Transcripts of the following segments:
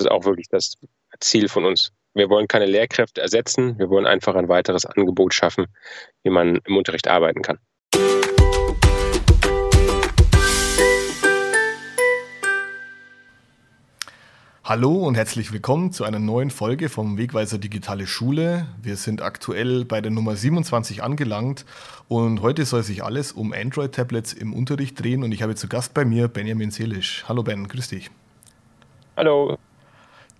Das ist auch wirklich das Ziel von uns. Wir wollen keine Lehrkräfte ersetzen, wir wollen einfach ein weiteres Angebot schaffen, wie man im Unterricht arbeiten kann. Hallo und herzlich willkommen zu einer neuen Folge vom Wegweiser Digitale Schule. Wir sind aktuell bei der Nummer 27 angelangt und heute soll sich alles um Android-Tablets im Unterricht drehen und ich habe zu Gast bei mir Benjamin Seelisch. Hallo Ben, grüß dich. Hallo.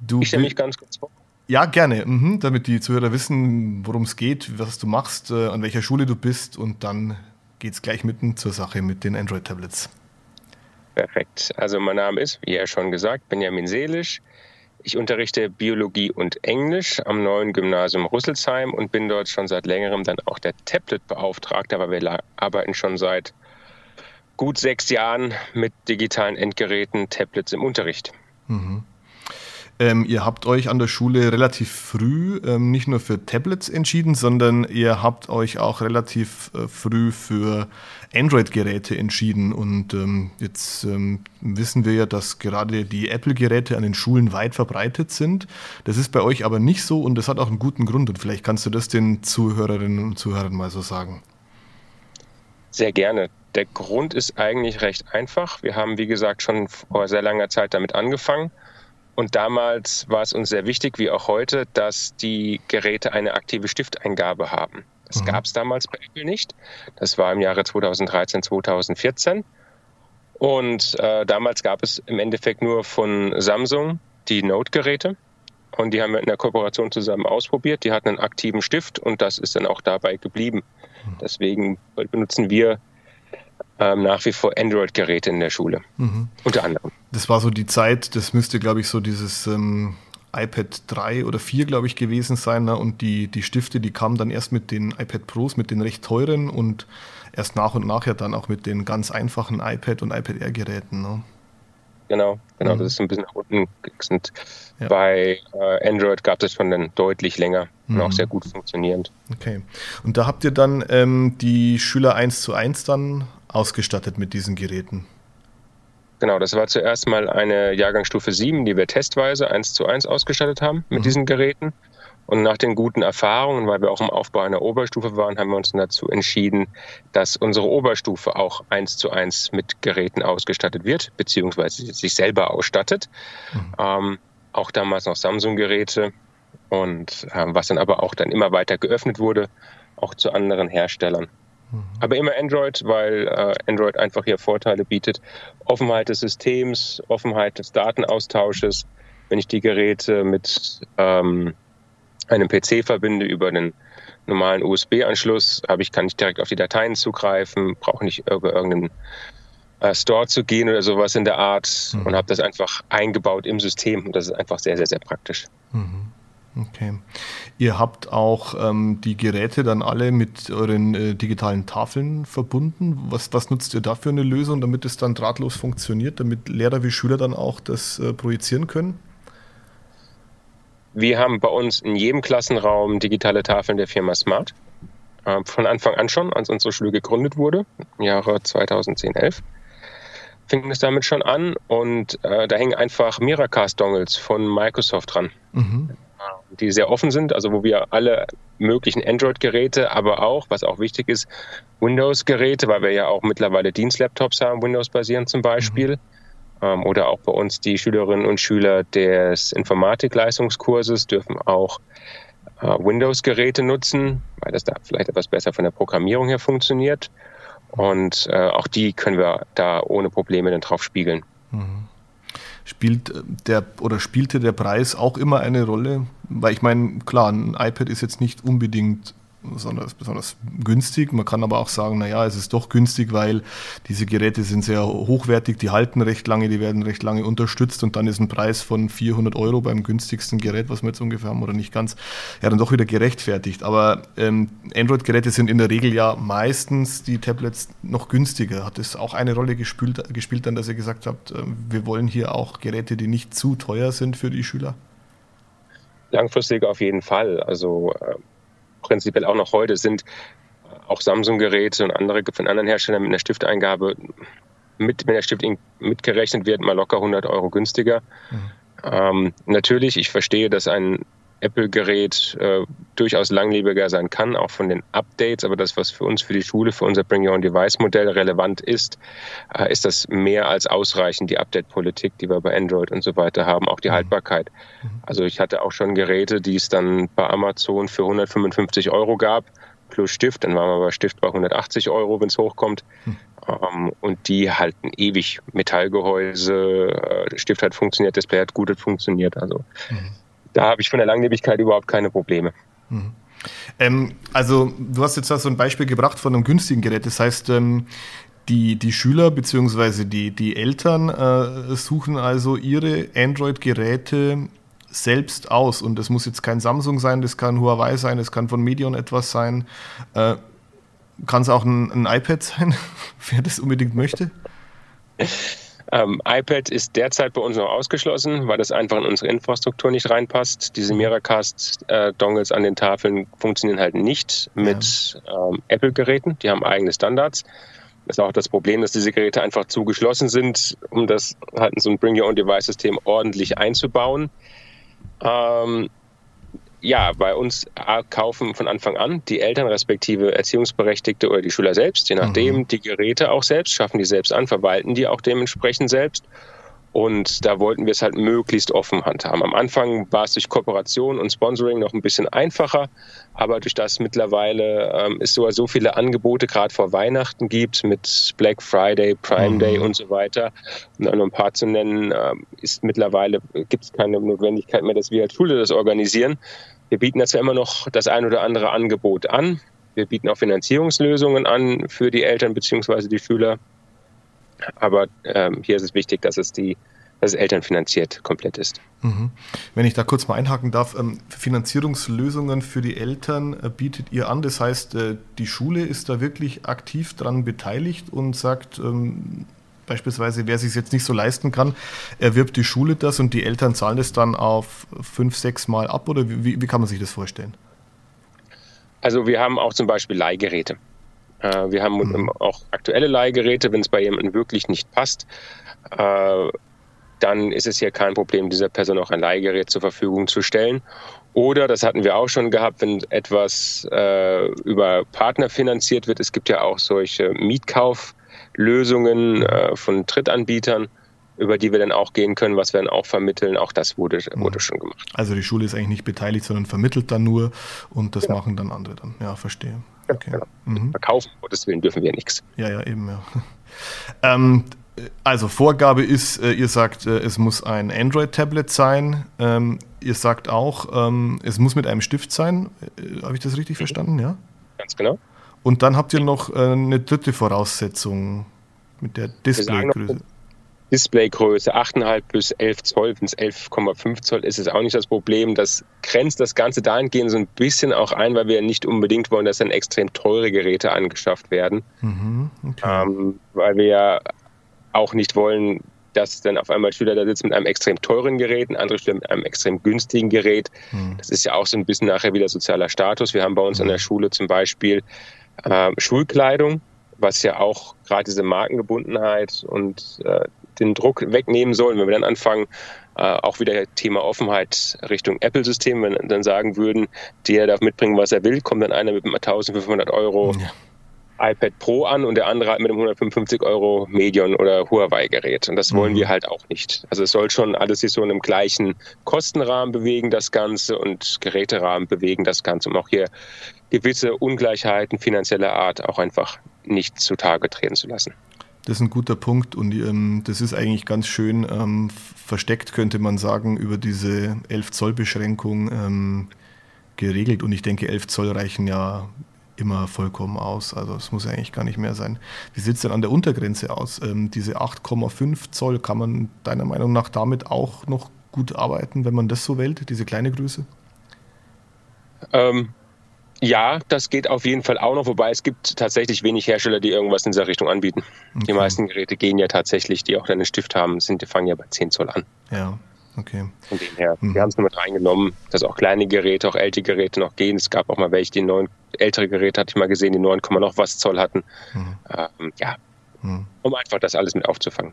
Du ich stelle mich ganz kurz vor. Ja, gerne, mhm, damit die Zuhörer wissen, worum es geht, was du machst, äh, an welcher Schule du bist und dann geht es gleich mitten zur Sache mit den Android-Tablets. Perfekt. Also mein Name ist, wie ja schon gesagt, Benjamin Seelisch. Ich unterrichte Biologie und Englisch am neuen Gymnasium Rüsselsheim und bin dort schon seit längerem dann auch der Tablet-Beauftragte, aber wir arbeiten schon seit gut sechs Jahren mit digitalen Endgeräten, Tablets im Unterricht. Mhm. Ähm, ihr habt euch an der Schule relativ früh ähm, nicht nur für Tablets entschieden, sondern ihr habt euch auch relativ äh, früh für Android-Geräte entschieden. Und ähm, jetzt ähm, wissen wir ja, dass gerade die Apple-Geräte an den Schulen weit verbreitet sind. Das ist bei euch aber nicht so und das hat auch einen guten Grund. Und vielleicht kannst du das den Zuhörerinnen und Zuhörern mal so sagen. Sehr gerne. Der Grund ist eigentlich recht einfach. Wir haben, wie gesagt, schon vor sehr langer Zeit damit angefangen und damals war es uns sehr wichtig, wie auch heute, dass die Geräte eine aktive Stifteingabe haben. Das mhm. gab es damals bei Apple nicht. Das war im Jahre 2013, 2014. Und äh, damals gab es im Endeffekt nur von Samsung die Note-Geräte. Und die haben wir in der Kooperation zusammen ausprobiert. Die hatten einen aktiven Stift und das ist dann auch dabei geblieben. Mhm. Deswegen benutzen wir ähm, nach wie vor Android-Geräte in der Schule. Mhm. Unter anderem. Das war so die Zeit, das müsste, glaube ich, so dieses ähm, iPad 3 oder 4, glaube ich, gewesen sein. Ne? Und die, die Stifte, die kamen dann erst mit den iPad Pros, mit den recht teuren und erst nach und nach ja dann auch mit den ganz einfachen iPad und iPad Air-Geräten. Ne? Genau, genau, mhm. das ist ein bisschen nach unten sind. Ja. Bei äh, Android gab es schon dann deutlich länger mhm. und auch mhm. sehr gut funktionierend. Okay. Und da habt ihr dann ähm, die Schüler 1 zu 1 dann ausgestattet mit diesen Geräten? Genau, das war zuerst mal eine Jahrgangsstufe 7, die wir testweise 1 zu 1 ausgestattet haben mit mhm. diesen Geräten. Und nach den guten Erfahrungen, weil wir auch im Aufbau einer Oberstufe waren, haben wir uns dazu entschieden, dass unsere Oberstufe auch 1 zu 1 mit Geräten ausgestattet wird, beziehungsweise sich selber ausstattet. Mhm. Ähm, auch damals noch Samsung-Geräte und äh, was dann aber auch dann immer weiter geöffnet wurde, auch zu anderen Herstellern. Mhm. Aber immer Android, weil äh, Android einfach hier Vorteile bietet. Offenheit des Systems, Offenheit des Datenaustausches. Wenn ich die Geräte mit ähm, einem PC verbinde über den normalen USB-Anschluss, habe ich, kann ich direkt auf die Dateien zugreifen, brauche nicht über irgendeinen äh, Store zu gehen oder sowas in der Art mhm. und habe das einfach eingebaut im System. Und das ist einfach sehr, sehr, sehr praktisch. Mhm. Okay. Ihr habt auch ähm, die Geräte dann alle mit euren äh, digitalen Tafeln verbunden. Was, was nutzt ihr da für eine Lösung, damit es dann drahtlos funktioniert, damit Lehrer wie Schüler dann auch das äh, projizieren können? Wir haben bei uns in jedem Klassenraum digitale Tafeln der Firma Smart. Äh, von Anfang an schon, als unsere Schule gegründet wurde, im Jahre 2010, 11 fing es damit schon an und äh, da hängen einfach Miracast-Dongles von Microsoft dran. Mhm die sehr offen sind, also wo wir alle möglichen Android-Geräte, aber auch, was auch wichtig ist, Windows-Geräte, weil wir ja auch mittlerweile Dienstlaptops haben, Windows-basierend zum Beispiel. Mhm. Ähm, oder auch bei uns die Schülerinnen und Schüler des Informatikleistungskurses dürfen auch äh, Windows-Geräte nutzen, weil das da vielleicht etwas besser von der Programmierung her funktioniert. Und äh, auch die können wir da ohne Probleme dann drauf spiegeln. Mhm. Spielt äh, der oder spielte der Preis auch immer eine Rolle? Weil ich meine, klar, ein iPad ist jetzt nicht unbedingt besonders, besonders günstig. Man kann aber auch sagen, naja, es ist doch günstig, weil diese Geräte sind sehr hochwertig, die halten recht lange, die werden recht lange unterstützt und dann ist ein Preis von 400 Euro beim günstigsten Gerät, was wir jetzt ungefähr haben oder nicht ganz, ja dann doch wieder gerechtfertigt. Aber ähm, Android-Geräte sind in der Regel ja meistens die Tablets noch günstiger. Hat es auch eine Rolle gespielt, gespielt dann, dass ihr gesagt habt, äh, wir wollen hier auch Geräte, die nicht zu teuer sind für die Schüler? Langfristig auf jeden Fall. Also äh prinzipiell auch noch heute sind auch Samsung-Geräte und andere von anderen Herstellern mit einer Stifteingabe mit, wenn der Stift mitgerechnet wird, mal locker 100 Euro günstiger. Mhm. Ähm, natürlich, ich verstehe, dass ein Apple-Gerät äh, durchaus langlebiger sein kann, auch von den Updates. Aber das, was für uns, für die Schule, für unser Bring Your Own Device-Modell relevant ist, äh, ist das mehr als ausreichend, die Update-Politik, die wir bei Android und so weiter haben, auch die mhm. Haltbarkeit. Mhm. Also ich hatte auch schon Geräte, die es dann bei Amazon für 155 Euro gab, plus Stift. Dann waren wir bei Stift bei 180 Euro, wenn es hochkommt. Mhm. Um, und die halten ewig Metallgehäuse, äh, Stift hat funktioniert, Display hat gut funktioniert. Also mhm da habe ich von der Langlebigkeit überhaupt keine Probleme. Mhm. Ähm, also du hast jetzt da so ein Beispiel gebracht von einem günstigen Gerät. Das heißt, ähm, die, die Schüler bzw. Die, die Eltern äh, suchen also ihre Android-Geräte selbst aus. Und das muss jetzt kein Samsung sein, das kann Huawei sein, das kann von Medion etwas sein. Äh, kann es auch ein, ein iPad sein, wer das unbedingt möchte? Ähm, iPad ist derzeit bei uns noch ausgeschlossen, weil das einfach in unsere Infrastruktur nicht reinpasst. Diese Miracast-Dongles an den Tafeln funktionieren halt nicht mit ja. ähm, Apple-Geräten. Die haben eigene Standards. Das ist auch das Problem, dass diese Geräte einfach zu geschlossen sind, um das halt in so ein Bring Your Own Device-System ordentlich einzubauen. Ähm, ja, bei uns kaufen von Anfang an die Eltern respektive Erziehungsberechtigte oder die Schüler selbst, je nachdem, mhm. die Geräte auch selbst, schaffen die selbst an, verwalten die auch dementsprechend selbst. Und da wollten wir es halt möglichst offen handhaben. Am Anfang war es durch Kooperation und Sponsoring noch ein bisschen einfacher, aber durch das mittlerweile ähm, es so, so viele Angebote gerade vor Weihnachten gibt mit Black Friday, Prime mhm. Day und so weiter, um da nur ein paar zu nennen, ähm, ist mittlerweile gibt es keine Notwendigkeit mehr, dass wir als Schule das organisieren. Wir bieten jetzt immer noch das ein oder andere Angebot an. Wir bieten auch Finanzierungslösungen an für die Eltern bzw. die Schüler. Aber ähm, hier ist es wichtig, dass es die dass es elternfinanziert komplett ist. Mhm. Wenn ich da kurz mal einhaken darf, ähm, Finanzierungslösungen für die Eltern äh, bietet ihr an. Das heißt, äh, die Schule ist da wirklich aktiv daran beteiligt und sagt, ähm, beispielsweise, wer sich jetzt nicht so leisten kann, erwirbt die Schule das und die Eltern zahlen es dann auf fünf, sechs Mal ab oder wie, wie kann man sich das vorstellen? Also wir haben auch zum Beispiel Leihgeräte. Äh, wir haben mhm. auch aktuelle Leihgeräte, wenn es bei jemandem wirklich nicht passt. Äh, dann ist es hier kein Problem, dieser Person auch ein Leihgerät zur Verfügung zu stellen. Oder, das hatten wir auch schon gehabt, wenn etwas äh, über Partner finanziert wird. Es gibt ja auch solche Mietkauflösungen äh, von Drittanbietern, über die wir dann auch gehen können, was wir dann auch vermitteln. Auch das wurde, wurde mhm. schon gemacht. Also die Schule ist eigentlich nicht beteiligt, sondern vermittelt dann nur und das genau. machen dann andere dann. Ja, verstehe. Okay. Genau. Mhm. Verkaufen, um Gottes Willen, dürfen wir nichts. Ja, ja, eben, ja. Ähm, also Vorgabe ist, äh, ihr sagt, äh, es muss ein Android-Tablet sein. Ähm, ihr sagt auch, ähm, es muss mit einem Stift sein. Äh, Habe ich das richtig mhm. verstanden? Ja. Ganz genau. Und dann habt ihr noch eine dritte Voraussetzung mit der Displaygröße. Displaygröße 8,5 bis 11 Zoll, wenn es 11,5 Zoll ist, ist auch nicht das Problem. Das grenzt das Ganze dahingehend so ein bisschen auch ein, weil wir nicht unbedingt wollen, dass dann extrem teure Geräte angeschafft werden. Mhm, okay. ähm, weil wir ja auch nicht wollen, dass dann auf einmal Schüler da sitzen mit einem extrem teuren Gerät, ein anderer Schüler mit einem extrem günstigen Gerät. Mhm. Das ist ja auch so ein bisschen nachher wieder sozialer Status. Wir haben bei uns mhm. an der Schule zum Beispiel äh, Schulkleidung, was ja auch gerade diese Markengebundenheit und äh, den Druck wegnehmen sollen, wenn wir dann anfangen, äh, auch wieder Thema Offenheit Richtung Apple-System, wenn wir dann sagen würden, der darf mitbringen, was er will, kommt dann einer mit einem 1500 Euro ja. iPad Pro an und der andere mit einem 155 Euro Medion oder Huawei-Gerät. Und das wollen mhm. wir halt auch nicht. Also es soll schon alles sich so in einem gleichen Kostenrahmen bewegen, das Ganze, und Geräterahmen bewegen das Ganze, um auch hier gewisse Ungleichheiten finanzieller Art auch einfach nicht zutage treten zu lassen. Das ist ein guter Punkt und ähm, das ist eigentlich ganz schön ähm, versteckt, könnte man sagen, über diese 11 Zoll Beschränkung ähm, geregelt. Und ich denke, 11 Zoll reichen ja immer vollkommen aus. Also es muss eigentlich gar nicht mehr sein. Wie sieht es denn an der Untergrenze aus? Ähm, diese 8,5 Zoll, kann man deiner Meinung nach damit auch noch gut arbeiten, wenn man das so wählt, diese kleine Größe? Ähm, ja, das geht auf jeden Fall auch noch, wobei es gibt tatsächlich wenig Hersteller, die irgendwas in dieser Richtung anbieten. Okay. Die meisten Geräte gehen ja tatsächlich, die auch einen Stift haben, sind, die fangen ja bei 10 Zoll an. Ja, okay. Von dem her, mhm. wir haben es nur mit reingenommen, dass auch kleine Geräte, auch ältere Geräte noch gehen. Es gab auch mal welche, die neun, ältere Geräte hatte ich mal gesehen, die 9, noch was Zoll hatten. Mhm. Ähm, ja, hm. um einfach das alles mit aufzufangen.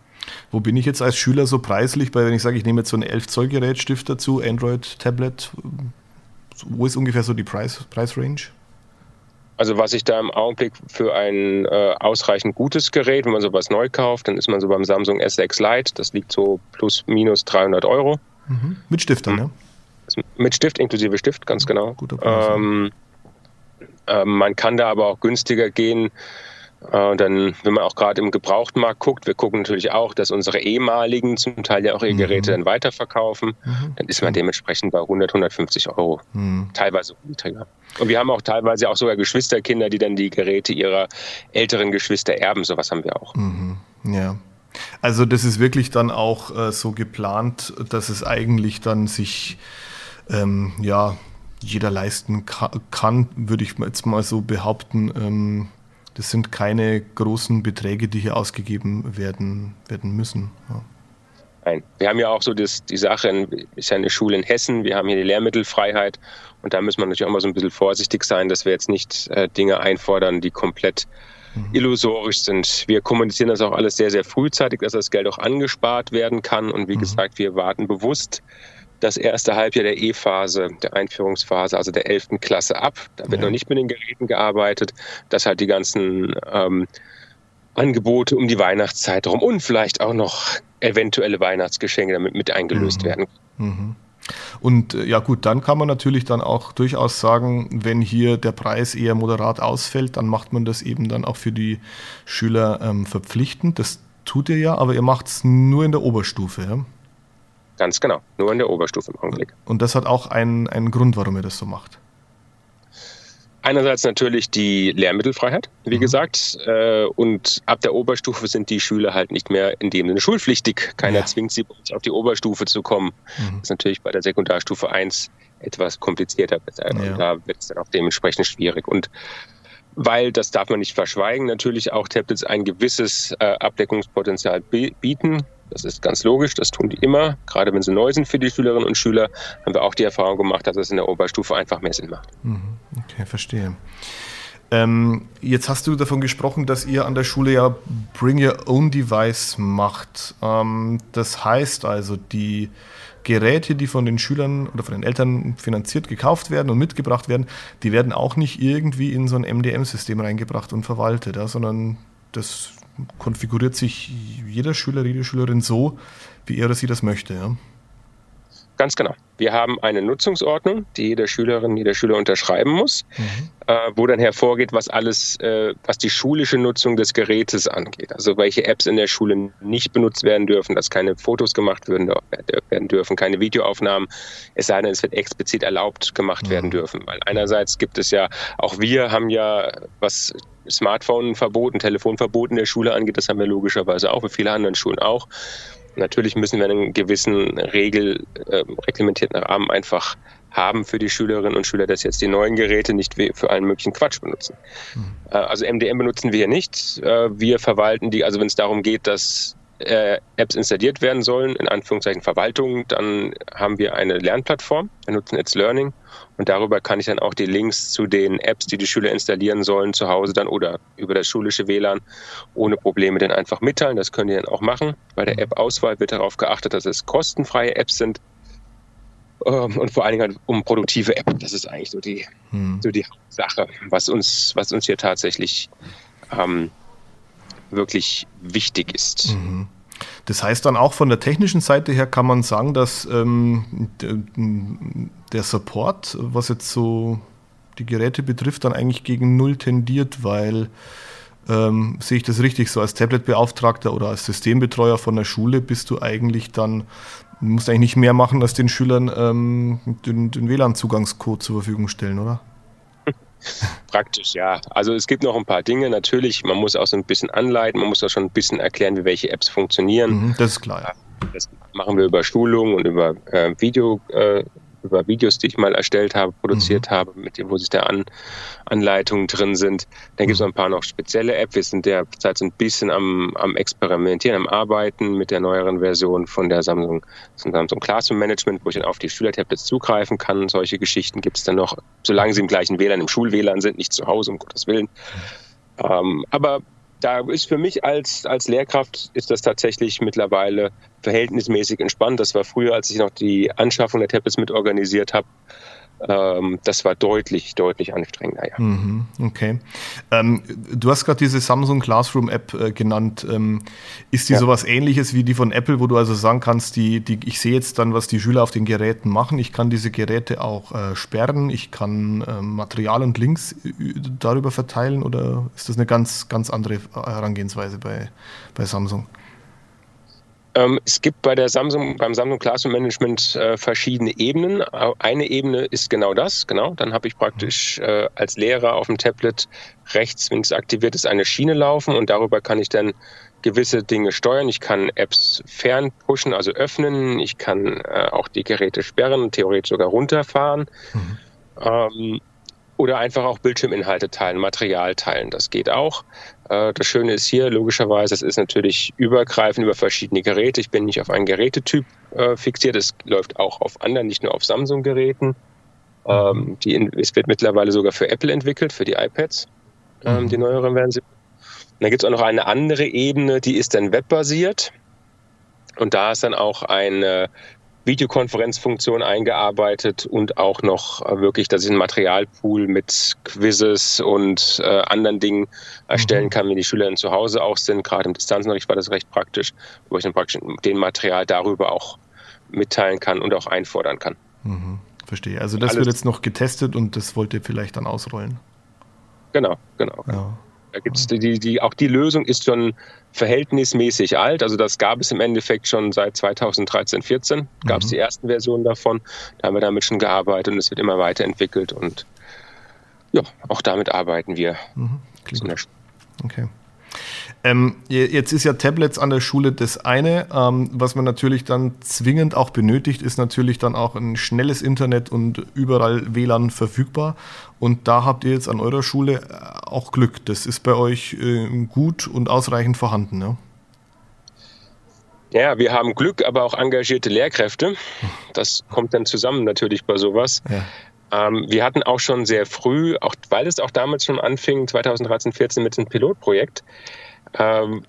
Wo bin ich jetzt als Schüler so preislich, weil wenn ich sage, ich nehme jetzt so ein 11 Zoll Gerät, Stift dazu, Android, Tablet, wo ist ungefähr so die Preis, Preisrange? Also was ich da im Augenblick für ein äh, ausreichend gutes Gerät, wenn man sowas neu kauft, dann ist man so beim Samsung S6 Lite, das liegt so plus minus 300 Euro. Mhm. Mit Stift dann, mhm. ja? Mit Stift, inklusive Stift, ganz genau. Guter Preis, ähm, äh, man kann da aber auch günstiger gehen. Äh, und dann, wenn man auch gerade im Gebrauchtmarkt guckt, wir gucken natürlich auch, dass unsere ehemaligen zum Teil ja auch ihre mhm. Geräte dann weiterverkaufen, mhm. dann ist man dementsprechend bei 100, 150 Euro, mhm. teilweise niedriger. Und wir haben auch teilweise auch sogar Geschwisterkinder, die dann die Geräte ihrer älteren Geschwister erben. Sowas haben wir auch. Mhm. Ja. Also das ist wirklich dann auch äh, so geplant, dass es eigentlich dann sich ähm, ja jeder leisten kann, würde ich jetzt mal so behaupten. Ähm, das sind keine großen Beträge, die hier ausgegeben werden, werden müssen. Ja. Nein, wir haben ja auch so das, die Sache, ist ja eine Schule in Hessen, wir haben hier die Lehrmittelfreiheit und da müssen wir natürlich auch mal so ein bisschen vorsichtig sein, dass wir jetzt nicht äh, Dinge einfordern, die komplett mhm. illusorisch sind. Wir kommunizieren das auch alles sehr, sehr frühzeitig, dass das Geld auch angespart werden kann und wie mhm. gesagt, wir warten bewusst das erste Halbjahr der E-Phase, der Einführungsphase, also der 11. Klasse ab. Da wird ja. noch nicht mit den Geräten gearbeitet, dass halt die ganzen ähm, Angebote um die Weihnachtszeit herum und vielleicht auch noch eventuelle Weihnachtsgeschenke damit mit eingelöst mhm. werden. Mhm. Und äh, ja gut, dann kann man natürlich dann auch durchaus sagen, wenn hier der Preis eher moderat ausfällt, dann macht man das eben dann auch für die Schüler ähm, verpflichtend. Das tut ihr ja, aber ihr macht es nur in der Oberstufe. Ja? Ganz genau, nur in der Oberstufe im Augenblick. Und das hat auch einen, einen Grund, warum ihr das so macht. Einerseits natürlich die Lehrmittelfreiheit, wie mhm. gesagt. Äh, und ab der Oberstufe sind die Schüler halt nicht mehr in dem Sinne schulpflichtig. Keiner ja. zwingt sie, auf die Oberstufe zu kommen. Mhm. Das ist natürlich bei der Sekundarstufe 1 etwas komplizierter. Ja. Und da wird es dann auch dementsprechend schwierig. Und weil, das darf man nicht verschweigen, natürlich auch Tablets ein gewisses äh, Abdeckungspotenzial bieten. Das ist ganz logisch, das tun die immer. Gerade wenn sie neu sind für die Schülerinnen und Schüler, haben wir auch die Erfahrung gemacht, dass es in der Oberstufe einfach mehr Sinn macht. Mhm. Okay, verstehe. Ähm, jetzt hast du davon gesprochen, dass ihr an der Schule ja Bring Your Own Device macht. Ähm, das heißt also, die Geräte, die von den Schülern oder von den Eltern finanziert gekauft werden und mitgebracht werden, die werden auch nicht irgendwie in so ein MDM-System reingebracht und verwaltet, ja, sondern das konfiguriert sich jeder Schüler, jede Schülerin so, wie er oder sie das möchte. Ja? Ganz genau. Wir haben eine Nutzungsordnung, die jede Schülerin, jeder Schüler unterschreiben muss, mhm. äh, wo dann hervorgeht, was alles, äh, was die schulische Nutzung des Gerätes angeht. Also welche Apps in der Schule nicht benutzt werden dürfen, dass keine Fotos gemacht werden, werden dürfen, keine Videoaufnahmen, es sei denn, es wird explizit erlaubt gemacht mhm. werden dürfen. Weil einerseits gibt es ja, auch wir haben ja, was Smartphone-Verbot, Telefonverbot in der Schule angeht, das haben wir logischerweise auch, wie viele anderen Schulen auch. Natürlich müssen wir einen gewissen Regel, äh, reglementierten Rahmen einfach haben für die Schülerinnen und Schüler, dass jetzt die neuen Geräte nicht für allen möglichen Quatsch benutzen. Mhm. Also MDM benutzen wir hier nicht. Äh, wir verwalten die, also wenn es darum geht, dass äh, Apps installiert werden sollen, in Anführungszeichen Verwaltung, dann haben wir eine Lernplattform. Wir nutzen It's Learning und darüber kann ich dann auch die Links zu den Apps, die die Schüler installieren sollen, zu Hause dann oder über das schulische WLAN ohne Probleme dann einfach mitteilen. Das können die dann auch machen. Bei der App-Auswahl wird darauf geachtet, dass es kostenfreie Apps sind ähm, und vor allen Dingen halt um produktive Apps. Das ist eigentlich so die, hm. so die Sache, was uns, was uns hier tatsächlich ähm, wirklich wichtig ist. Mhm. Das heißt dann auch von der technischen Seite her kann man sagen, dass ähm, der Support, was jetzt so die Geräte betrifft, dann eigentlich gegen Null tendiert, weil ähm, sehe ich das richtig, so als Tablet-Beauftragter oder als Systembetreuer von der Schule bist du eigentlich dann, musst eigentlich nicht mehr machen, als den Schülern ähm, den, den WLAN-Zugangscode zur Verfügung stellen, oder? Praktisch, ja. Also es gibt noch ein paar Dinge. Natürlich, man muss auch so ein bisschen anleiten, man muss auch schon ein bisschen erklären, wie welche Apps funktionieren. Mhm, das ist klar. Das machen wir über Schulungen und über äh, Video, äh, über Videos, die ich mal erstellt habe, produziert mhm. habe, mit dem, wo sich da An Anleitungen drin sind. Dann gibt es noch ein paar noch spezielle Apps. Wir sind derzeit so ein bisschen am, am Experimentieren, am Arbeiten mit der neueren Version von der Samsung, Samsung Classroom Management, wo ich dann auf die Schülertablets zugreifen kann. Solche Geschichten gibt es dann noch, solange sie im gleichen WLAN, im Schul-WLAN sind, nicht zu Hause, um Gottes Willen. Mhm. Ähm, aber da ist für mich als, als Lehrkraft ist das tatsächlich mittlerweile verhältnismäßig entspannt. Das war früher, als ich noch die Anschaffung der Tablets mit organisiert habe, das war deutlich, deutlich anstrengender. Ja. Mhm, okay. Ähm, du hast gerade diese Samsung Classroom App äh, genannt. Ähm, ist die ja. sowas ähnliches wie die von Apple, wo du also sagen kannst, die, die, ich sehe jetzt dann, was die Schüler auf den Geräten machen. Ich kann diese Geräte auch äh, sperren, ich kann äh, Material und Links äh, darüber verteilen oder ist das eine ganz, ganz andere Herangehensweise bei, bei Samsung? Ähm, es gibt bei der Samsung, beim Samsung Classroom Management äh, verschiedene Ebenen. Eine Ebene ist genau das, genau. Dann habe ich praktisch äh, als Lehrer auf dem Tablet rechts, wenn es aktiviert ist, eine Schiene laufen und darüber kann ich dann gewisse Dinge steuern. Ich kann Apps fernpushen, also öffnen. Ich kann äh, auch die Geräte sperren, theoretisch sogar runterfahren. Mhm. Ähm, oder einfach auch Bildschirminhalte teilen, Material teilen. Das geht auch. Äh, das Schöne ist hier, logischerweise, es ist natürlich übergreifend über verschiedene Geräte. Ich bin nicht auf einen Gerätetyp äh, fixiert. Es läuft auch auf anderen, nicht nur auf Samsung-Geräten. Die, es wird mittlerweile sogar für Apple entwickelt, für die iPads, ähm, mhm. die neueren Versionen. Dann gibt es auch noch eine andere Ebene, die ist dann webbasiert. Und da ist dann auch eine Videokonferenzfunktion eingearbeitet und auch noch äh, wirklich, dass ich einen Materialpool mit Quizzes und äh, anderen Dingen erstellen mhm. kann, wenn die Schüler dann zu Hause auch sind. Gerade im Distanzunterricht war das recht praktisch, wo ich dann praktisch den Material darüber auch mitteilen kann und auch einfordern kann. Mhm. Verstehe. Also das Alles wird jetzt noch getestet und das wollt ihr vielleicht dann ausrollen. Genau, genau. Ja. Da gibt's die, die, auch die Lösung ist schon verhältnismäßig alt. Also das gab es im Endeffekt schon seit 2013, 14 gab es mhm. die ersten Versionen davon. Da haben wir damit schon gearbeitet und es wird immer weiterentwickelt und ja, auch damit arbeiten wir. Mhm. Okay. Ähm, jetzt ist ja Tablets an der Schule das eine. Ähm, was man natürlich dann zwingend auch benötigt, ist natürlich dann auch ein schnelles Internet und überall WLAN verfügbar. Und da habt ihr jetzt an eurer Schule äh, auch Glück. Das ist bei euch äh, gut und ausreichend vorhanden. Ne? Ja, wir haben Glück, aber auch engagierte Lehrkräfte. Das kommt dann zusammen natürlich bei sowas. Ja. Ähm, wir hatten auch schon sehr früh, auch weil es auch damals schon anfing, 2013, 14 mit dem Pilotprojekt, ähm,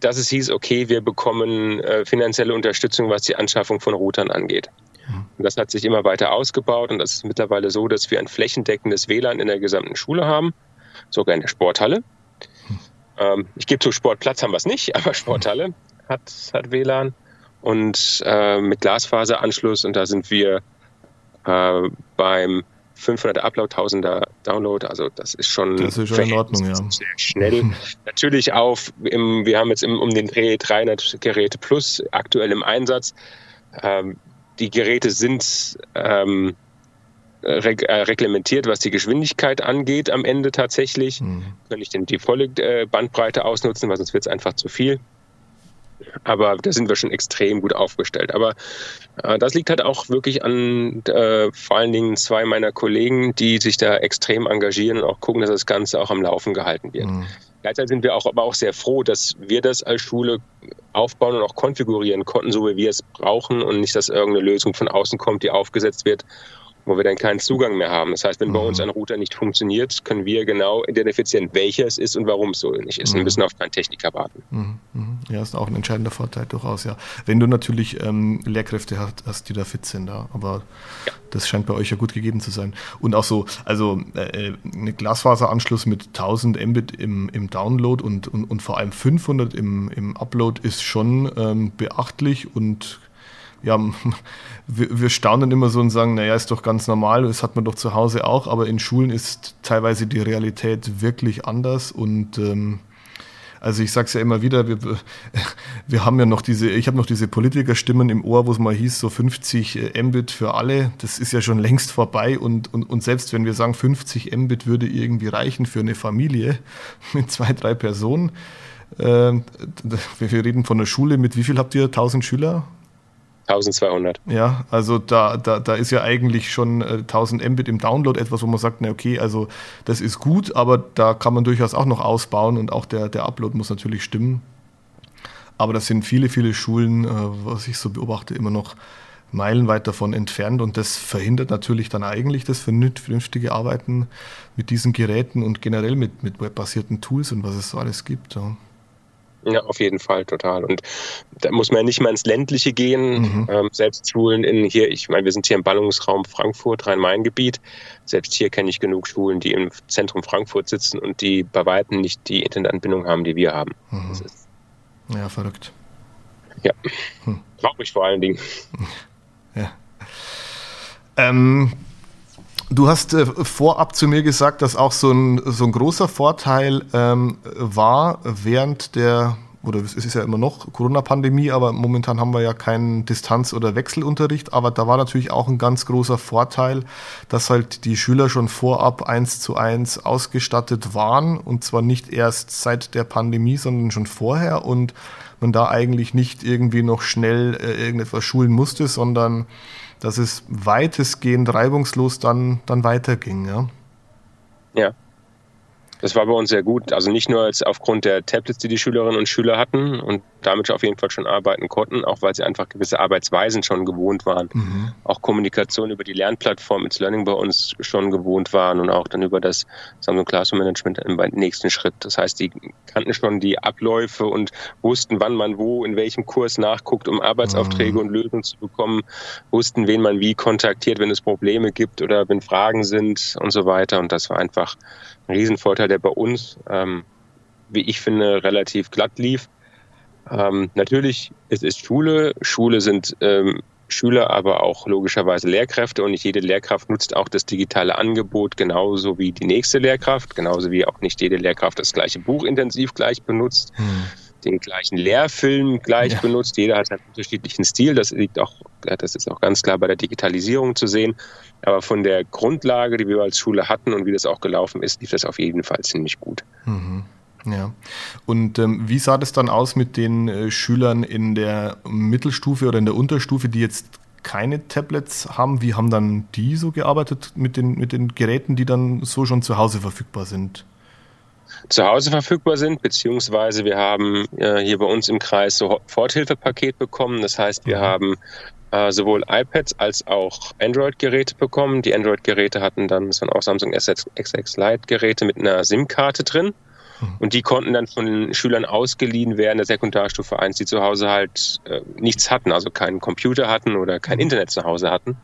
dass es hieß, okay, wir bekommen äh, finanzielle Unterstützung, was die Anschaffung von Routern angeht. Mhm. Und das hat sich immer weiter ausgebaut und das ist mittlerweile so, dass wir ein flächendeckendes WLAN in der gesamten Schule haben, sogar in der Sporthalle. Mhm. Ähm, ich gebe zu, Sportplatz haben wir es nicht, aber Sporthalle hat, hat WLAN und äh, mit Glasfaseranschluss und da sind wir äh, beim 500 Upload, 1000er Download, also das ist schon, das ist schon in Ordnung, ja. sehr schnell. Natürlich auf, im, wir haben jetzt im, um den Dreh 300 Geräte plus aktuell im Einsatz. Ähm, die Geräte sind ähm, reg äh, reglementiert, was die Geschwindigkeit angeht am Ende tatsächlich. Mhm. Ich denn die volle äh, Bandbreite ausnutzen, weil sonst wird es einfach zu viel. Aber da sind wir schon extrem gut aufgestellt. Aber äh, das liegt halt auch wirklich an äh, vor allen Dingen zwei meiner Kollegen, die sich da extrem engagieren und auch gucken, dass das Ganze auch am Laufen gehalten wird. Mhm. Gleichzeitig sind wir auch, aber auch sehr froh, dass wir das als Schule aufbauen und auch konfigurieren konnten, so wie wir es brauchen und nicht, dass irgendeine Lösung von außen kommt, die aufgesetzt wird wo wir dann keinen Zugang mehr haben. Das heißt, wenn mhm. bei uns mhm. ein Router nicht funktioniert, können wir genau identifizieren, welcher es ist und warum es so nicht ist. Mhm. Wir müssen auf keinen Techniker warten. Mhm. mhm. Ja, ist auch ein entscheidender Vorteil durchaus, ja. Wenn du natürlich ähm, Lehrkräfte hast, hast, die da fit sind, da. aber ja. das scheint bei euch ja gut gegeben zu sein. Und auch so, also äh, ein Glasfaseranschluss mit 1000 Mbit im, im Download und, und, und vor allem 500 im, im Upload ist schon ähm, beachtlich und ja, wir, wir staunen immer so und sagen, naja, ist doch ganz normal, das hat man doch zu Hause auch, aber in Schulen ist teilweise die Realität wirklich anders und ähm, also ich sage es ja immer wieder, wir, wir haben ja noch diese, ich habe noch diese Politikerstimmen im Ohr, wo es mal hieß, so 50 Mbit für alle, das ist ja schon längst vorbei und, und, und selbst wenn wir sagen, 50 Mbit würde irgendwie reichen für eine Familie mit zwei, drei Personen, äh, wir reden von einer Schule mit wie viel habt ihr? 1000 Schüler? 1200. Ja, also da, da, da ist ja eigentlich schon äh, 1000 Mbit im Download etwas, wo man sagt, na okay, also das ist gut, aber da kann man durchaus auch noch ausbauen und auch der, der Upload muss natürlich stimmen. Aber das sind viele, viele Schulen, äh, was ich so beobachte, immer noch meilenweit davon entfernt und das verhindert natürlich dann eigentlich das vernünftige Arbeiten mit diesen Geräten und generell mit, mit webbasierten Tools und was es so alles gibt. Ja. Ja, auf jeden Fall, total. Und da muss man ja nicht mal ins Ländliche gehen. Mhm. Ähm, selbst Schulen in hier, ich meine, wir sind hier im Ballungsraum Frankfurt, Rhein-Main-Gebiet. Selbst hier kenne ich genug Schulen, die im Zentrum Frankfurt sitzen und die bei Weitem nicht die Internetanbindung haben, die wir haben. Mhm. ja, verrückt. Ja, hm. traurig vor allen Dingen. Ja. Ähm, Du hast äh, vorab zu mir gesagt, dass auch so ein, so ein großer Vorteil ähm, war während der, oder es ist ja immer noch Corona-Pandemie, aber momentan haben wir ja keinen Distanz- oder Wechselunterricht, aber da war natürlich auch ein ganz großer Vorteil, dass halt die Schüler schon vorab eins zu eins ausgestattet waren. Und zwar nicht erst seit der Pandemie, sondern schon vorher. Und man da eigentlich nicht irgendwie noch schnell äh, irgendetwas schulen musste, sondern dass es weitestgehend reibungslos dann, dann weiterging. Ja? ja. Das war bei uns sehr gut. Also nicht nur jetzt aufgrund der Tablets, die die Schülerinnen und Schüler hatten und damit auf jeden Fall schon arbeiten konnten, auch weil sie einfach gewisse Arbeitsweisen schon gewohnt waren. Mhm. Auch Kommunikation über die Lernplattform It's Learning bei uns schon gewohnt waren und auch dann über das Samsung Classroom Management im nächsten Schritt. Das heißt, die kannten schon die Abläufe und wussten, wann man wo in welchem Kurs nachguckt, um Arbeitsaufträge mhm. und Lösungen zu bekommen, wussten, wen man wie kontaktiert, wenn es Probleme gibt oder wenn Fragen sind und so weiter. Und das war einfach Riesenvorteil, der bei uns, ähm, wie ich finde, relativ glatt lief. Ähm, natürlich, es ist Schule. Schule sind ähm, Schüler, aber auch logischerweise Lehrkräfte und nicht jede Lehrkraft nutzt auch das digitale Angebot genauso wie die nächste Lehrkraft, genauso wie auch nicht jede Lehrkraft das gleiche Buch intensiv gleich benutzt, hm. Den gleichen Lehrfilm gleich ja. benutzt. Jeder hat einen unterschiedlichen Stil. Das liegt auch, das ist auch ganz klar bei der Digitalisierung zu sehen. Aber von der Grundlage, die wir als Schule hatten und wie das auch gelaufen ist, lief das auf jeden Fall ziemlich gut. Mhm. Ja. Und ähm, wie sah das dann aus mit den äh, Schülern in der Mittelstufe oder in der Unterstufe, die jetzt keine Tablets haben? Wie haben dann die so gearbeitet mit den, mit den Geräten, die dann so schon zu Hause verfügbar sind? Zu Hause verfügbar sind, beziehungsweise wir haben äh, hier bei uns im Kreis so Forthilfepaket bekommen. Das heißt, wir mhm. haben äh, sowohl iPads als auch Android-Geräte bekommen. Die Android-Geräte hatten dann, das waren auch Samsung SX Lite-Geräte mit einer SIM-Karte drin. Und die konnten dann von Schülern ausgeliehen werden der Sekundarstufe 1, die zu Hause halt äh, nichts hatten, also keinen Computer hatten oder kein Internet zu Hause hatten.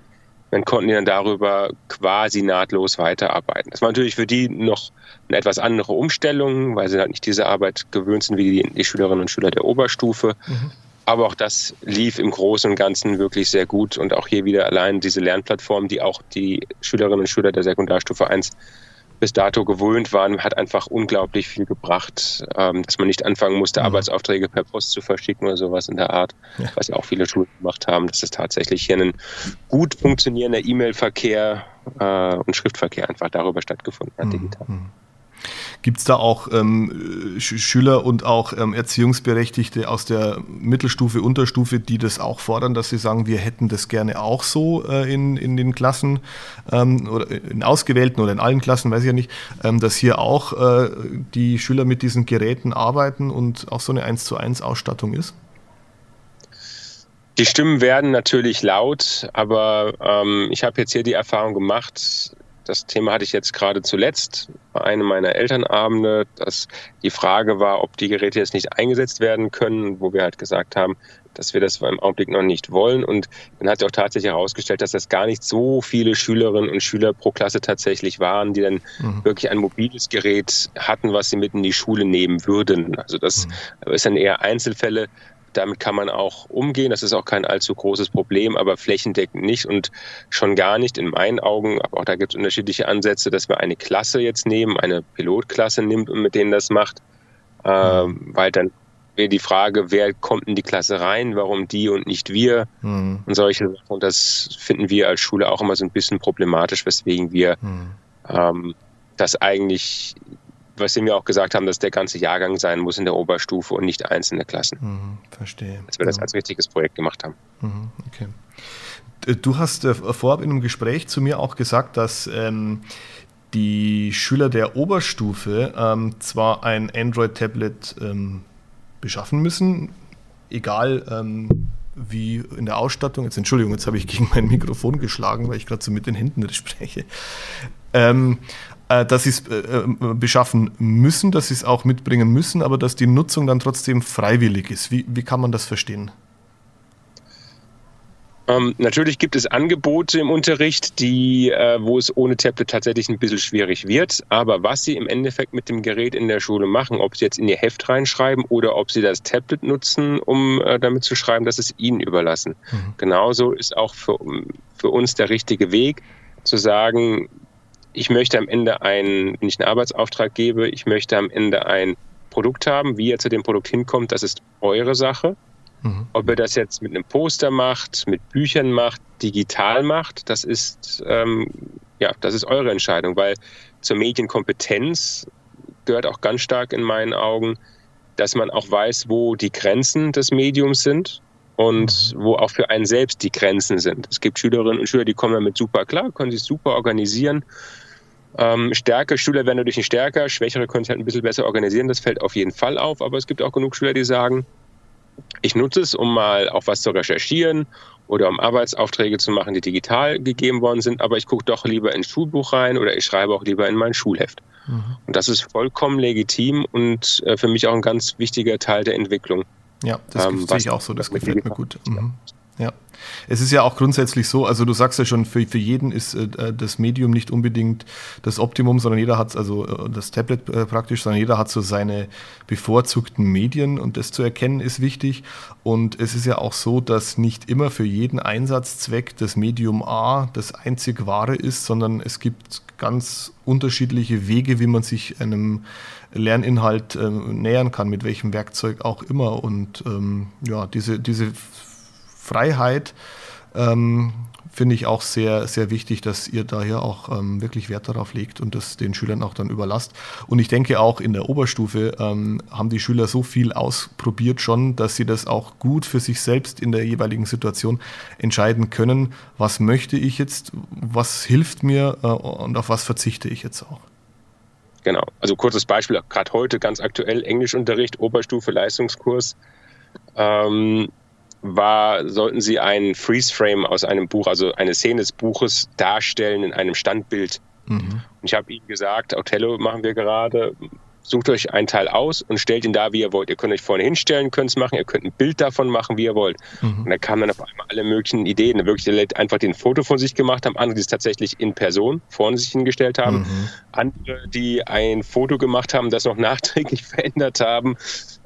Dann konnten die dann darüber quasi nahtlos weiterarbeiten. Das war natürlich für die noch eine etwas andere Umstellung, weil sie halt nicht diese Arbeit gewöhnt sind wie die, die Schülerinnen und Schüler der Oberstufe. Mhm. Aber auch das lief im Großen und Ganzen wirklich sehr gut. Und auch hier wieder allein diese Lernplattform, die auch die Schülerinnen und Schüler der Sekundarstufe 1 bis dato gewöhnt waren, hat einfach unglaublich viel gebracht, ähm, dass man nicht anfangen musste, mhm. Arbeitsaufträge per Post zu verschicken oder sowas in der Art, ja. was ja auch viele Schulen gemacht haben, dass es tatsächlich hier ein gut funktionierender E-Mail-Verkehr äh, und Schriftverkehr einfach darüber stattgefunden hat, mhm. digital. Gibt es da auch ähm, Schüler und auch ähm, Erziehungsberechtigte aus der Mittelstufe, Unterstufe, die das auch fordern, dass sie sagen, wir hätten das gerne auch so äh, in, in den Klassen ähm, oder in ausgewählten oder in allen Klassen, weiß ich ja nicht, ähm, dass hier auch äh, die Schüler mit diesen Geräten arbeiten und auch so eine 1 zu 1 Ausstattung ist? Die Stimmen werden natürlich laut, aber ähm, ich habe jetzt hier die Erfahrung gemacht, das Thema hatte ich jetzt gerade zuletzt bei einem meiner Elternabende, dass die Frage war, ob die Geräte jetzt nicht eingesetzt werden können, wo wir halt gesagt haben, dass wir das im Augenblick noch nicht wollen. Und dann hat sich auch tatsächlich herausgestellt, dass das gar nicht so viele Schülerinnen und Schüler pro Klasse tatsächlich waren, die dann mhm. wirklich ein mobiles Gerät hatten, was sie mit in die Schule nehmen würden. Also das mhm. ist dann eher Einzelfälle. Damit kann man auch umgehen. Das ist auch kein allzu großes Problem, aber flächendeckend nicht und schon gar nicht in meinen Augen. Aber auch da gibt es unterschiedliche Ansätze, dass wir eine Klasse jetzt nehmen, eine Pilotklasse nimmt und mit denen das macht, ähm, weil dann wäre die Frage, wer kommt in die Klasse rein, warum die und nicht wir mhm. und solche Sachen. Und das finden wir als Schule auch immer so ein bisschen problematisch, weswegen wir mhm. ähm, das eigentlich was Sie mir auch gesagt haben, dass der ganze Jahrgang sein muss in der Oberstufe und nicht einzelne Klassen. Mhm, verstehe. Dass wir das als richtiges Projekt gemacht haben. Mhm, okay. Du hast äh, vorab in einem Gespräch zu mir auch gesagt, dass ähm, die Schüler der Oberstufe ähm, zwar ein Android-Tablet ähm, beschaffen müssen, egal ähm, wie in der Ausstattung, jetzt Entschuldigung, jetzt habe ich gegen mein Mikrofon geschlagen, weil ich gerade so mit den Händen spreche, ähm, äh, dass sie es äh, äh, beschaffen müssen, dass sie es auch mitbringen müssen, aber dass die Nutzung dann trotzdem freiwillig ist. Wie, wie kann man das verstehen? Ähm, natürlich gibt es Angebote im Unterricht, die, äh, wo es ohne Tablet tatsächlich ein bisschen schwierig wird. Aber was Sie im Endeffekt mit dem Gerät in der Schule machen, ob Sie jetzt in Ihr Heft reinschreiben oder ob Sie das Tablet nutzen, um äh, damit zu schreiben, das ist Ihnen überlassen. Mhm. Genauso ist auch für, für uns der richtige Weg, zu sagen, ich möchte am Ende einen, wenn ich einen Arbeitsauftrag gebe, ich möchte am Ende ein Produkt haben. Wie ihr zu dem Produkt hinkommt, das ist eure Sache. Mhm. Ob er das jetzt mit einem Poster macht, mit Büchern macht, digital macht, das ist, ähm, ja, das ist eure Entscheidung, weil zur Medienkompetenz gehört auch ganz stark in meinen Augen, dass man auch weiß, wo die Grenzen des Mediums sind und mhm. wo auch für einen selbst die Grenzen sind. Es gibt Schülerinnen und Schüler, die kommen damit super klar, können sich super organisieren. Ähm, stärkere Schüler werden dadurch nicht stärker, schwächere können sich halt ein bisschen besser organisieren, das fällt auf jeden Fall auf, aber es gibt auch genug Schüler, die sagen, ich nutze es, um mal auch was zu recherchieren oder um Arbeitsaufträge zu machen, die digital gegeben worden sind, aber ich gucke doch lieber ins Schulbuch rein oder ich schreibe auch lieber in mein Schulheft. Mhm. Und das ist vollkommen legitim und äh, für mich auch ein ganz wichtiger Teil der Entwicklung. Ja, das ähm, sehe ich auch so, das gefällt mir gut. Mhm. Ja. Es ist ja auch grundsätzlich so, also du sagst ja schon, für, für jeden ist äh, das Medium nicht unbedingt das Optimum, sondern jeder hat, also äh, das Tablet äh, praktisch, sondern jeder hat so seine bevorzugten Medien und das zu erkennen ist wichtig. Und es ist ja auch so, dass nicht immer für jeden Einsatzzweck das Medium A das einzig wahre ist, sondern es gibt ganz unterschiedliche Wege, wie man sich einem Lerninhalt äh, nähern kann, mit welchem Werkzeug auch immer. Und ähm, ja, diese, diese Freiheit ähm, finde ich auch sehr, sehr wichtig, dass ihr daher auch ähm, wirklich Wert darauf legt und das den Schülern auch dann überlasst. Und ich denke auch in der Oberstufe ähm, haben die Schüler so viel ausprobiert schon, dass sie das auch gut für sich selbst in der jeweiligen Situation entscheiden können, was möchte ich jetzt, was hilft mir äh, und auf was verzichte ich jetzt auch. Genau, also kurzes Beispiel, gerade heute ganz aktuell Englischunterricht, Oberstufe, Leistungskurs. Ähm, war, sollten sie einen Freeze-Frame aus einem Buch, also eine Szene des Buches darstellen in einem Standbild. Mhm. Und ich habe ihnen gesagt, Othello machen wir gerade, sucht euch einen Teil aus und stellt ihn da, wie ihr wollt. Ihr könnt euch vorne hinstellen, könnt es machen, ihr könnt ein Bild davon machen, wie ihr wollt. Mhm. Und da kamen dann auf einmal alle möglichen Ideen. Wirklich die einfach den Foto von sich gemacht haben, andere, die es tatsächlich in Person vorne sich hingestellt haben, mhm. andere, die ein Foto gemacht haben, das noch nachträglich verändert haben,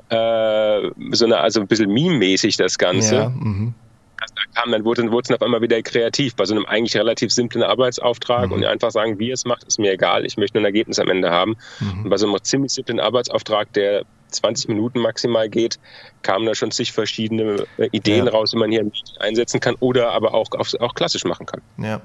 äh, so eine, also ein bisschen meme-mäßig das Ganze. Ja, mhm. also da kam, dann wurde, es auf einmal wieder kreativ bei so einem eigentlich relativ simplen Arbeitsauftrag mhm. und einfach sagen, wie es macht, ist mir egal, ich möchte nur ein Ergebnis am Ende haben. Mhm. Und bei so einem ziemlich simplen Arbeitsauftrag, der 20 Minuten maximal geht, kamen da schon zig verschiedene äh, Ideen ja. raus, wie man hier einsetzen kann oder aber auch, auch klassisch machen kann. Ja,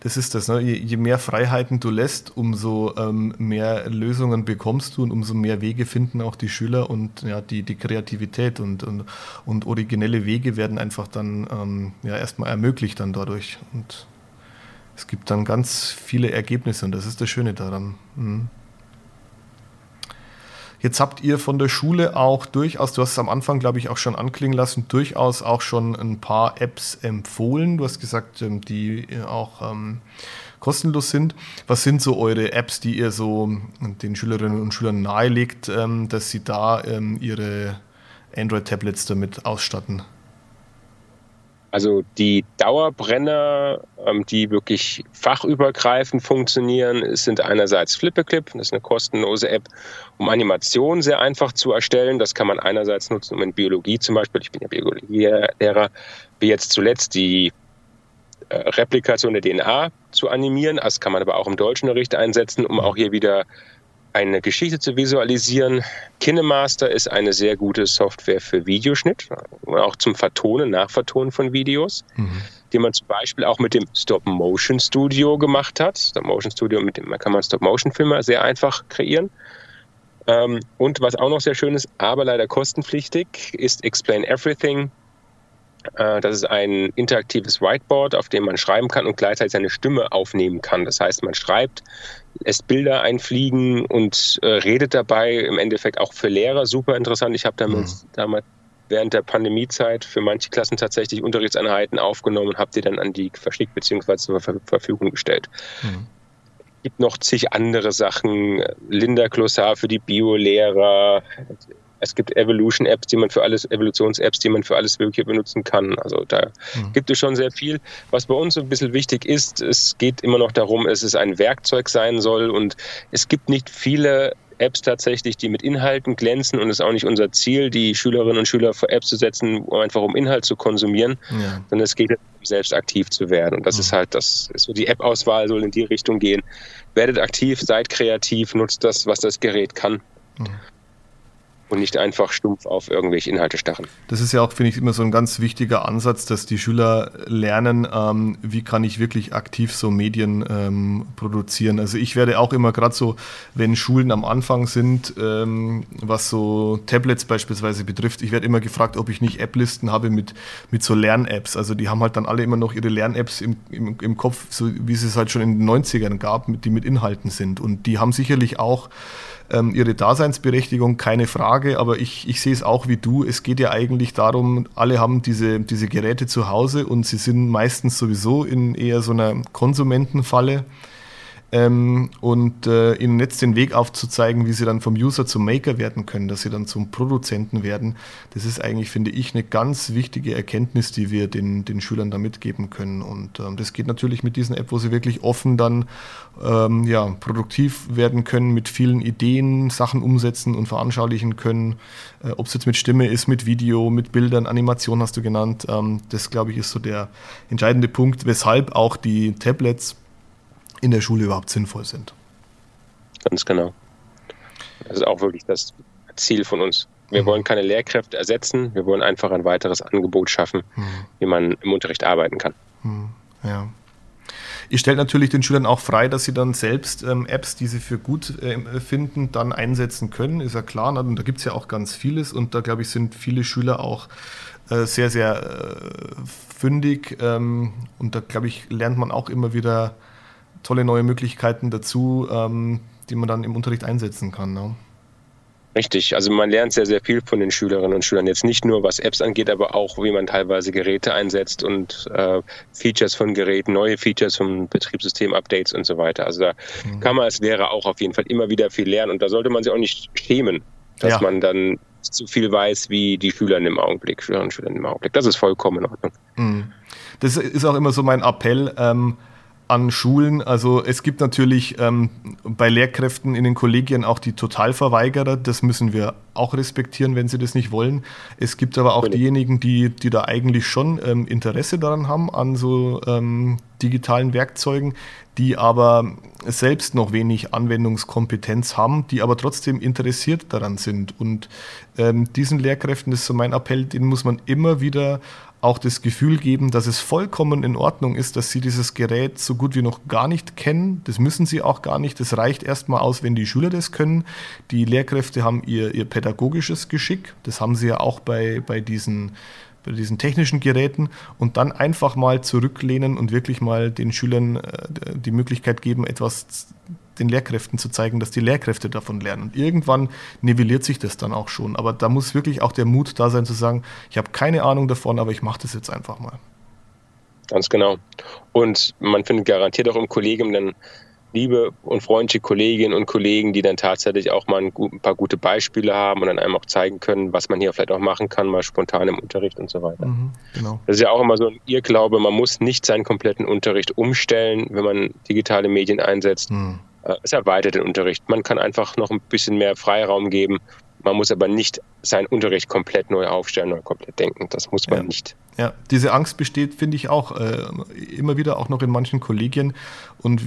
das ist das. Ne? Je, je, mehr Freiheiten du lässt, umso ähm, mehr Lösungen bekommst du und umso mehr Wege finden auch die Schüler und ja, die, die Kreativität und, und, und originelle Wege werden einfach dann ähm, ja, erstmal ermöglicht dann dadurch. Und es gibt dann ganz viele Ergebnisse und das ist das Schöne daran. Mhm. Jetzt habt ihr von der Schule auch durchaus, du hast es am Anfang, glaube ich, auch schon anklingen lassen, durchaus auch schon ein paar Apps empfohlen. Du hast gesagt, ähm, die auch ähm, kostenlos sind. Was sind so eure Apps, die ihr so den Schülerinnen und Schülern nahelegt, ähm, dass sie da ähm, ihre Android-Tablets damit ausstatten? Also die Dauerbrenner, ähm, die wirklich fachübergreifend funktionieren, sind einerseits Flippeclip, das ist eine kostenlose App, um Animationen sehr einfach zu erstellen. Das kann man einerseits nutzen, um in Biologie zum Beispiel, ich bin ja Biologielehrer, wie jetzt zuletzt die äh, Replikation der DNA zu animieren. Das kann man aber auch im Deutschunterricht einsetzen, um auch hier wieder eine Geschichte zu visualisieren. KineMaster ist eine sehr gute Software für Videoschnitt, auch zum Vertonen, Nachvertonen von Videos, mhm. die man zum Beispiel auch mit dem Stop-Motion Studio gemacht hat. Stop-Motion Studio, mit dem kann man Stop-Motion-Filme sehr einfach kreieren. Ähm, und was auch noch sehr schön ist, aber leider kostenpflichtig, ist Explain Everything. Äh, das ist ein interaktives Whiteboard, auf dem man schreiben kann und gleichzeitig seine Stimme aufnehmen kann. Das heißt, man schreibt, lässt Bilder einfliegen und äh, redet dabei. Im Endeffekt auch für Lehrer super interessant. Ich habe damals, mhm. damals während der Pandemiezeit für manche Klassen tatsächlich Unterrichtseinheiten aufgenommen und habe die dann an die verschickt bzw. zur Verfügung gestellt. Mhm. Es gibt noch zig andere Sachen, Linda-Glossar für die Bio-Lehrer, es gibt Evolution-Apps, die man für alles, Evolutions-Apps, die man für alles Mögliche benutzen kann. Also da mhm. gibt es schon sehr viel. Was bei uns ein bisschen wichtig ist, es geht immer noch darum, dass es ein Werkzeug sein soll und es gibt nicht viele Apps tatsächlich, die mit Inhalten glänzen und es ist auch nicht unser Ziel, die Schülerinnen und Schüler vor Apps zu setzen, einfach um Inhalt zu konsumieren, ja. sondern es geht darum, selbst aktiv zu werden. Und das mhm. ist halt, das ist so die App-Auswahl soll in die Richtung gehen. Werdet aktiv, seid kreativ, nutzt das, was das Gerät kann. Mhm und nicht einfach stumpf auf irgendwelche Inhalte starren. Das ist ja auch, finde ich, immer so ein ganz wichtiger Ansatz, dass die Schüler lernen, ähm, wie kann ich wirklich aktiv so Medien ähm, produzieren. Also ich werde auch immer gerade so, wenn Schulen am Anfang sind, ähm, was so Tablets beispielsweise betrifft, ich werde immer gefragt, ob ich nicht App-Listen habe mit, mit so Lern-Apps. Also die haben halt dann alle immer noch ihre Lern-Apps im, im, im Kopf, so wie es es halt schon in den 90ern gab, mit, die mit Inhalten sind. Und die haben sicherlich auch ähm, ihre Daseinsberechtigung, keine Frage, aber ich, ich sehe es auch wie du. Es geht ja eigentlich darum, alle haben diese, diese Geräte zu Hause und sie sind meistens sowieso in eher so einer Konsumentenfalle ähm, und äh, ihnen jetzt den Weg aufzuzeigen, wie sie dann vom User zum Maker werden können, dass sie dann zum Produzenten werden. Das ist eigentlich, finde ich, eine ganz wichtige Erkenntnis, die wir den, den Schülern da mitgeben können. Und ähm, das geht natürlich mit diesen App, wo sie wirklich offen dann ähm, ja, produktiv werden können, mit vielen Ideen, Sachen umsetzen und veranschaulichen können. Äh, Ob es jetzt mit Stimme ist, mit Video, mit Bildern, Animation hast du genannt. Ähm, das, glaube ich, ist so der entscheidende Punkt, weshalb auch die Tablets in der Schule überhaupt sinnvoll sind. Ganz genau. Das ist auch wirklich das Ziel von uns. Wir mhm. wollen keine Lehrkräfte ersetzen, wir wollen einfach ein weiteres Angebot schaffen, mhm. wie man im Unterricht arbeiten kann. Mhm. Ja. Ihr stellt natürlich den Schülern auch frei, dass sie dann selbst ähm, Apps, die sie für gut äh, finden, dann einsetzen können, ist ja klar. Und da gibt es ja auch ganz vieles und da, glaube ich, sind viele Schüler auch äh, sehr, sehr äh, fündig. Ähm, und da, glaube ich, lernt man auch immer wieder tolle neue Möglichkeiten dazu, ähm, die man dann im Unterricht einsetzen kann. Ne? Richtig, also man lernt sehr, sehr viel von den Schülerinnen und Schülern. Jetzt nicht nur, was Apps angeht, aber auch, wie man teilweise Geräte einsetzt und äh, Features von Geräten, neue Features von Betriebssystem-Updates und so weiter. Also da mhm. kann man als Lehrer auch auf jeden Fall immer wieder viel lernen und da sollte man sich auch nicht schämen, dass ja. man dann so viel weiß wie die Schüler im Augenblick, Schülerinnen und Schüler im Augenblick. Das ist vollkommen in Ordnung. Mhm. Das ist auch immer so mein Appell. Ähm, an Schulen. Also es gibt natürlich ähm, bei Lehrkräften in den Kollegien auch die Totalverweigerer. Das müssen wir auch respektieren, wenn sie das nicht wollen. Es gibt aber auch diejenigen, die, die da eigentlich schon ähm, Interesse daran haben, an so ähm, digitalen Werkzeugen, die aber selbst noch wenig Anwendungskompetenz haben, die aber trotzdem interessiert daran sind. Und ähm, diesen Lehrkräften, das ist so mein Appell, den muss man immer wieder auch das Gefühl geben, dass es vollkommen in Ordnung ist, dass sie dieses Gerät so gut wie noch gar nicht kennen. Das müssen sie auch gar nicht. Das reicht erstmal aus, wenn die Schüler das können. Die Lehrkräfte haben ihr, ihr pädagogisches Geschick. Das haben sie ja auch bei, bei diesen bei diesen technischen Geräten und dann einfach mal zurücklehnen und wirklich mal den Schülern äh, die Möglichkeit geben, etwas den Lehrkräften zu zeigen, dass die Lehrkräfte davon lernen. Und irgendwann nivelliert sich das dann auch schon. Aber da muss wirklich auch der Mut da sein zu sagen, ich habe keine Ahnung davon, aber ich mache das jetzt einfach mal. Ganz genau. Und man findet garantiert auch im Kollegium dann liebe und freundliche Kolleginnen und Kollegen, die dann tatsächlich auch mal ein, paar gute Beispiele haben und dann einem auch zeigen können, was man hier vielleicht auch machen kann, mal spontan im Unterricht und so weiter. Mhm, genau. Das ist ja auch immer so ein Irrglaube, man muss nicht seinen kompletten Unterricht umstellen, wenn man digitale Medien einsetzt. Mhm. Äh, es erweitert den Unterricht. Man kann einfach noch ein bisschen mehr Freiraum geben. Man muss aber nicht seinen Unterricht komplett neu aufstellen oder komplett denken. Das muss man ja. nicht. Ja, diese Angst besteht, finde ich auch äh, immer wieder auch noch in manchen Kollegien. Und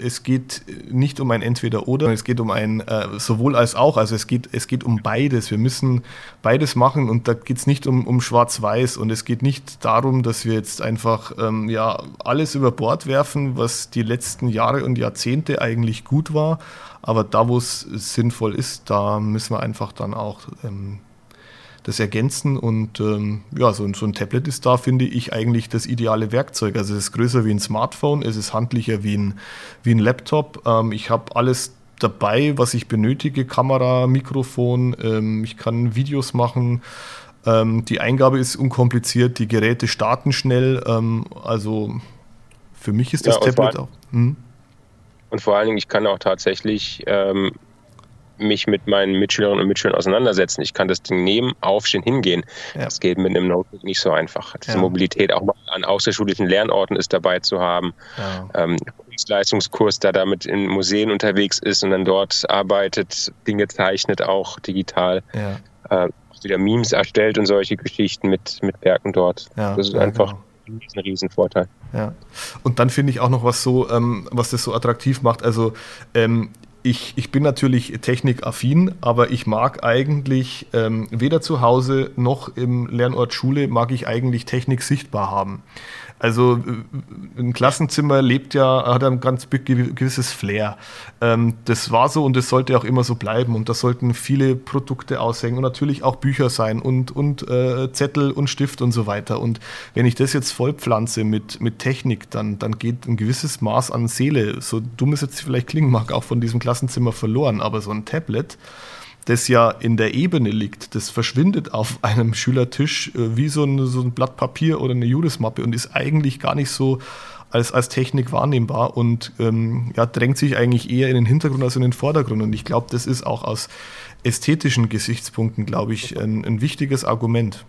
es geht nicht um ein Entweder-Oder, es geht um ein äh, sowohl als auch. Also es geht, es geht um beides. Wir müssen beides machen und da geht es nicht um, um Schwarz-Weiß und es geht nicht darum, dass wir jetzt einfach ähm, ja, alles über Bord werfen, was die letzten Jahre und Jahrzehnte eigentlich gut war. Aber da, wo es sinnvoll ist, da müssen wir einfach dann auch ähm, das ergänzen. Und ähm, ja, so, so, ein Tablet ist da, finde ich, eigentlich das ideale Werkzeug. Also es ist größer wie ein Smartphone, es ist handlicher wie ein, wie ein Laptop. Ähm, ich habe alles dabei, was ich benötige, Kamera, Mikrofon, ähm, ich kann Videos machen. Ähm, die Eingabe ist unkompliziert, die Geräte starten schnell. Ähm, also für mich ist das ja, Tablet auch. Hm? Und vor allen Dingen, ich kann auch tatsächlich ähm, mich mit meinen Mitschülerinnen und Mitschülern auseinandersetzen. Ich kann das Ding nehmen, aufstehen, hingehen. Ja. Das geht mit einem Notebook nicht so einfach. Diese ja. Mobilität auch mal an außerschulischen Lernorten ist dabei zu haben. Ja. Ähm, Kunstleistungskurs, der damit in Museen unterwegs ist und dann dort arbeitet, Dinge zeichnet, auch digital. Äh, wieder Memes erstellt und solche Geschichten mit, mit Werken dort. Das ist einfach genau. ein Riesenvorteil. Ja. Und dann finde ich auch noch was so, ähm, was das so attraktiv macht. Also ähm, ich, ich bin natürlich technikaffin, aber ich mag eigentlich ähm, weder zu Hause noch im Lernort Schule mag ich eigentlich Technik sichtbar haben. Also äh, ein Klassenzimmer lebt ja, hat ein ganz gewisses Flair. Ähm, das war so und das sollte auch immer so bleiben. Und da sollten viele Produkte aushängen und natürlich auch Bücher sein und, und äh, Zettel und Stift und so weiter. Und wenn ich das jetzt vollpflanze mit, mit Technik, dann, dann geht ein gewisses Maß an Seele, so dumm es jetzt vielleicht klingen mag, auch von diesem Klassenzimmer verloren. Aber so ein Tablet, das ja in der Ebene liegt, das verschwindet auf einem Schülertisch äh, wie so ein, so ein Blatt Papier oder eine Judesmappe und ist eigentlich gar nicht so als, als Technik wahrnehmbar und ähm, ja, drängt sich eigentlich eher in den Hintergrund als in den Vordergrund. Und ich glaube, das ist auch aus ästhetischen Gesichtspunkten, glaube ich, ein, ein wichtiges Argument.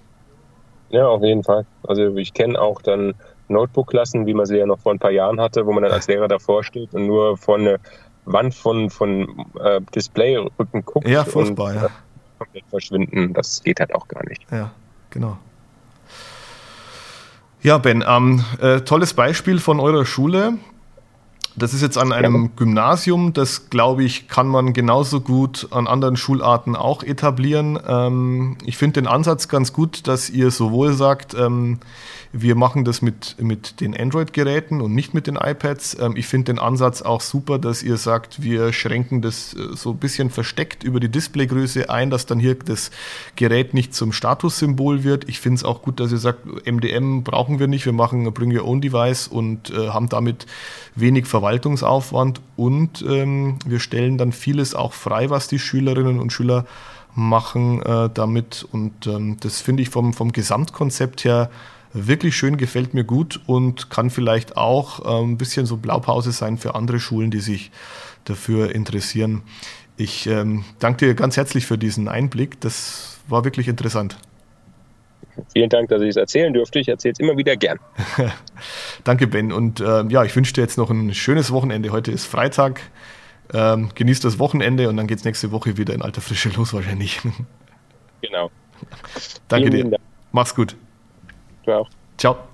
Ja, auf jeden Fall. Also ich kenne auch dann Notebook-Klassen, wie man sie ja noch vor ein paar Jahren hatte, wo man dann als Lehrer davor steht und nur von Wand von, von äh, Displayrücken guckt ja, furchtbar, und ja. komplett verschwinden. Das geht halt auch gar nicht. Ja, genau. Ja, Ben, ähm, äh, tolles Beispiel von eurer Schule. Das ist jetzt an einem Gymnasium, das glaube ich, kann man genauso gut an anderen Schularten auch etablieren. Ähm, ich finde den Ansatz ganz gut, dass ihr sowohl sagt, ähm, wir machen das mit, mit den Android-Geräten und nicht mit den iPads. Ähm, ich finde den Ansatz auch super, dass ihr sagt, wir schränken das äh, so ein bisschen versteckt über die Displaygröße ein, dass dann hier das Gerät nicht zum Statussymbol wird. Ich finde es auch gut, dass ihr sagt, MDM brauchen wir nicht, wir machen Bring Your Own Device und äh, haben damit wenig Verwaltungsaufwand und ähm, wir stellen dann vieles auch frei, was die Schülerinnen und Schüler machen äh, damit. Und ähm, das finde ich vom, vom Gesamtkonzept her wirklich schön, gefällt mir gut und kann vielleicht auch äh, ein bisschen so Blaupause sein für andere Schulen, die sich dafür interessieren. Ich ähm, danke dir ganz herzlich für diesen Einblick. Das war wirklich interessant. Vielen Dank, dass ich es erzählen durfte. Ich erzähle es immer wieder gern. Danke, Ben. Und äh, ja, ich wünsche dir jetzt noch ein schönes Wochenende. Heute ist Freitag. Ähm, genießt das Wochenende und dann geht es nächste Woche wieder in alter Frische los wahrscheinlich. Genau. Danke Vielen dir. Dank. Mach's gut. Auch. Ciao.